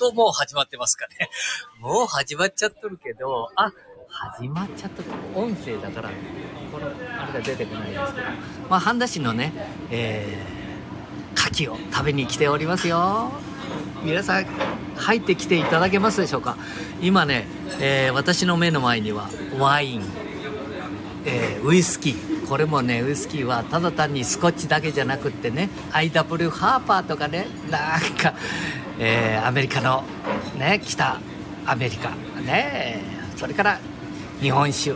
ともう始まってますかね。もう始まっちゃっとるけど、あ、始まっちゃっとる。音声だから、この、あれが出てこないですけど。まあ、半田市のね、えー、牡蠣を食べに来ておりますよ。皆さん、入ってきていただけますでしょうか？今ね、えー、私の目の前にはワイン、えー、ウイスキー、これもねウイスキーはただ単にスコッチだけじゃなくってね IW ハーパーとかねなんか、えー、アメリカのね北アメリカねそれから日本酒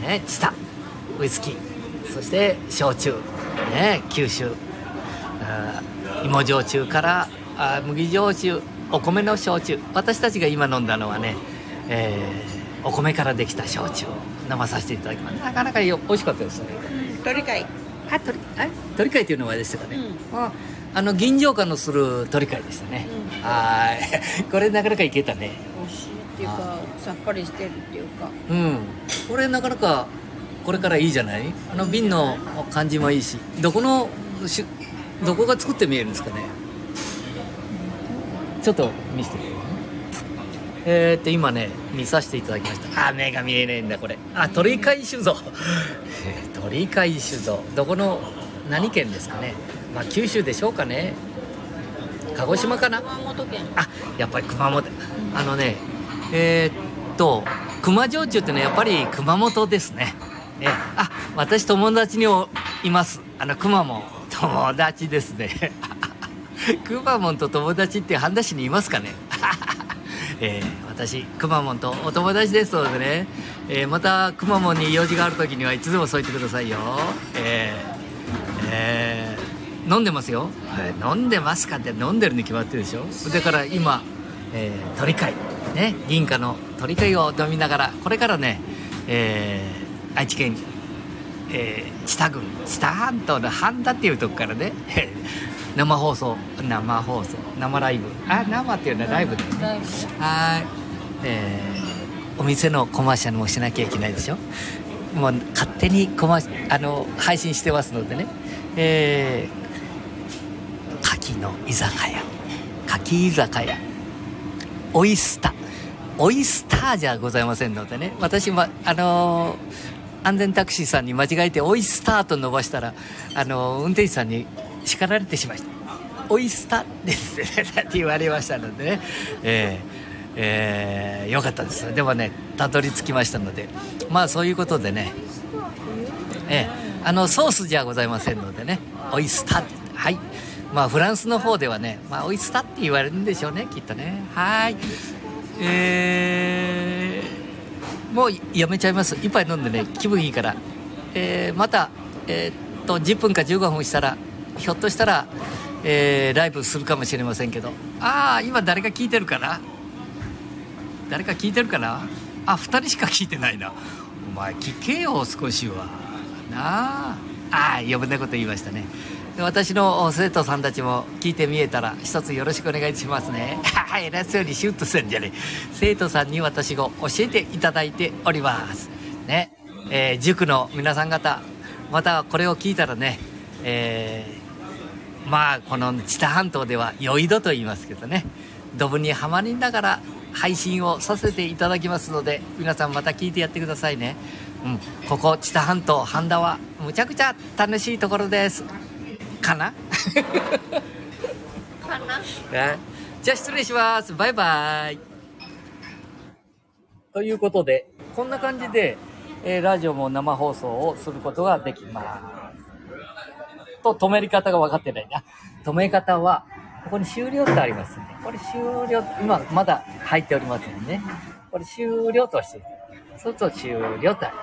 ねチタウイスキーそして焼酎ね九州芋焼酎からあ麦焼酎お米の焼酎私たちが今飲んだのはね、えー、お米からできた焼酎飲まさせていただきます。なかなかよ美味しかったですね。鳥貝あ鳥あ鳥貝っていうのはでしたかね、うん、ああの銀条感のする鳥貝でしたね、うん、はい。これなかなかいけたね。美味しいっていうかさっぱりしてるっていうか。うん。これなかなかこれからいいじゃない？あの瓶の感じもいいし。どこのしどこが作って見えるんですかね？ちょっと見せてえー、っと今ね見させていただきました。あ目が見えねえんだこれ。あ鳥飼酒造鳥飼酒造どこの何県ですかね。まあ九州でしょうかね。鹿児島かな。熊本県。あやっぱり熊本。あのねえー、っと熊焼酎ってのはやっぱり熊本ですね。えあ私友達にいます。あの熊も友達ですね。くまモンと友達って半田市にいますかねえー、私くまモンとお友達ですのでね、えー、またくまモンに用事がある時にはいつでもそう言ってくださいよ。えー、えー、飲んでますよ、えー、飲んでますかって飲んでるに決まってるでしょ。だから今、えー、鳥飼ね銀貨の鳥飼を飲みながらこれからね、えー、愛知県えー、知多郡知多半島の半田っていうとこからね生放送。生放送。生ライブ。あ生っていうのはライブですね。はい。えー、お店のコマーシャルもしなきゃいけないでしょ？もう勝手にコマあの配信してますのでね。えー、牡蠣の居酒屋。牡蠣居酒屋。オイスター。オイスターじゃございませんのでね。私もあのー、安全タクシーさんに間違えてオイスターと伸ばしたらあのー、運転手さんに叱られてしまいました。オイスタですって言われましたのでね、えー、えー、よかったです。でもね、たどり着きましたので、まあそういうことでね、えー、あのソースじゃございませんのでね、オイスタはい。まあフランスの方ではね、まあオイスタって言われるんでしょうね、きっとね。はい。えー、もうやめちゃいます。一杯飲んでね、気分いいから。えー、また、えー、っと、10分か15分したら、ひょっとしたら、えー、ライブするかもしれませんけど。ああ今誰か聞いてるかな？誰か聞いてるかな？あ2人しか聞いてないな。お前聞けよ少しは。なあ。ああ余分なこと言いましたね。私の生徒さんたちも聞いてみえたら一つよろしくお願いしますね。はい偉そうにシュッとするんじゃね生徒さんに私が教えていただいております。ね。えー、塾の皆さん方またこれを聞いたらねえーまあこの知多半島では酔い戸と言いますけどね。ドブにはまりながら配信をさせていただきますので皆さんまた聞いてやってくださいね。うんここ知多半島半田はむちゃくちゃ楽しいところです。かな？かな？じゃあ失礼します。バイバイ。ということでこんな感じで、えー、ラジオも生放送をすることができますと止め方が分かってないな。止め方は、ここに終了ってありますね。これ終了、今まだ入っておりますもんね。これ終了として、そうすると終了ってあります。